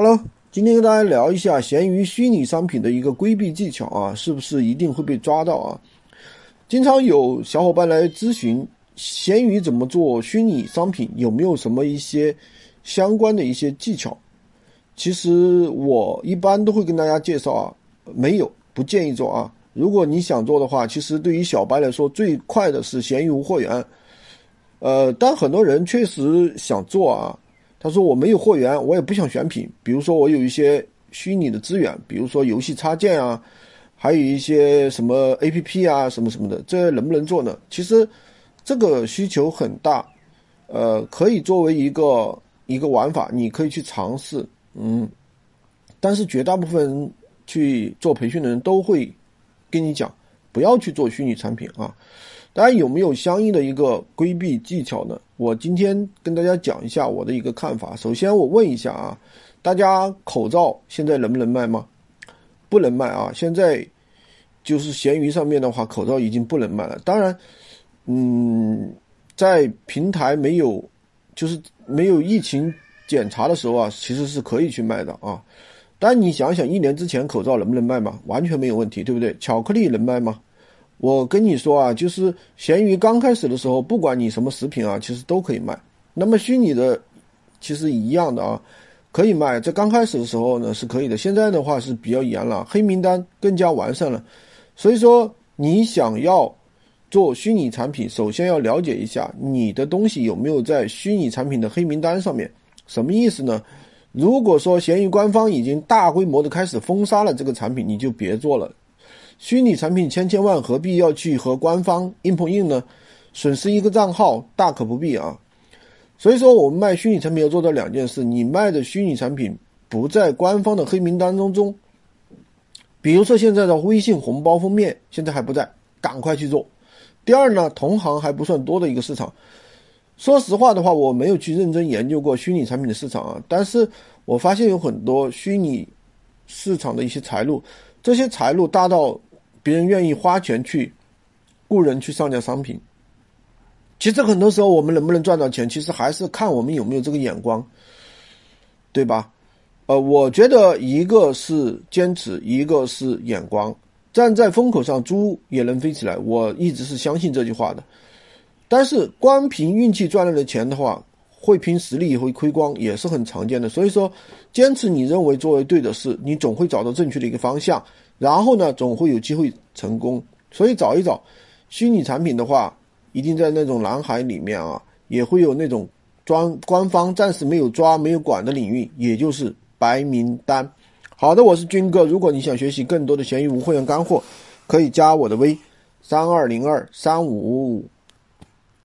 Hello，今天跟大家聊一下闲鱼虚拟商品的一个规避技巧啊，是不是一定会被抓到啊？经常有小伙伴来咨询闲鱼怎么做虚拟商品，有没有什么一些相关的一些技巧？其实我一般都会跟大家介绍啊，没有，不建议做啊。如果你想做的话，其实对于小白来说，最快的是闲鱼无货源。呃，但很多人确实想做啊。他说我没有货源，我也不想选品。比如说我有一些虚拟的资源，比如说游戏插件啊，还有一些什么 A P P 啊，什么什么的，这能不能做呢？其实这个需求很大，呃，可以作为一个一个玩法，你可以去尝试，嗯。但是绝大部分去做培训的人都会跟你讲，不要去做虚拟产品啊。大家有没有相应的一个规避技巧呢？我今天跟大家讲一下我的一个看法。首先，我问一下啊，大家口罩现在能不能卖吗？不能卖啊！现在就是闲鱼上面的话，口罩已经不能卖了。当然，嗯，在平台没有就是没有疫情检查的时候啊，其实是可以去卖的啊。但你想想，一年之前口罩能不能卖吗？完全没有问题，对不对？巧克力能卖吗？我跟你说啊，就是闲鱼刚开始的时候，不管你什么食品啊，其实都可以卖。那么虚拟的，其实一样的啊，可以卖。在刚开始的时候呢是可以的，现在的话是比较严了，黑名单更加完善了。所以说，你想要做虚拟产品，首先要了解一下你的东西有没有在虚拟产品的黑名单上面。什么意思呢？如果说闲鱼官方已经大规模的开始封杀了这个产品，你就别做了。虚拟产品千千万，何必要去和官方硬碰硬呢？损失一个账号大可不必啊！所以说，我们卖虚拟产品要做到两件事：你卖的虚拟产品不在官方的黑名单当中。比如说现在的微信红包封面现在还不在，赶快去做。第二呢，同行还不算多的一个市场。说实话的话，我没有去认真研究过虚拟产品的市场啊，但是我发现有很多虚拟市场的一些财路，这些财路大到。别人愿意花钱去雇人去上架商品，其实很多时候我们能不能赚到钱，其实还是看我们有没有这个眼光，对吧？呃，我觉得一个是坚持，一个是眼光。站在风口上，猪也能飞起来。我一直是相信这句话的。但是光凭运气赚来的钱的话，会凭实力也会亏光，也是很常见的。所以说，坚持你认为作为对的事，你总会找到正确的一个方向。然后呢，总会有机会成功。所以找一找虚拟产品的话，一定在那种蓝海里面啊，也会有那种专官方暂时没有抓、没有管的领域，也就是白名单。好的，我是军哥。如果你想学习更多的闲鱼无会员干货，可以加我的微三二零二三五五五。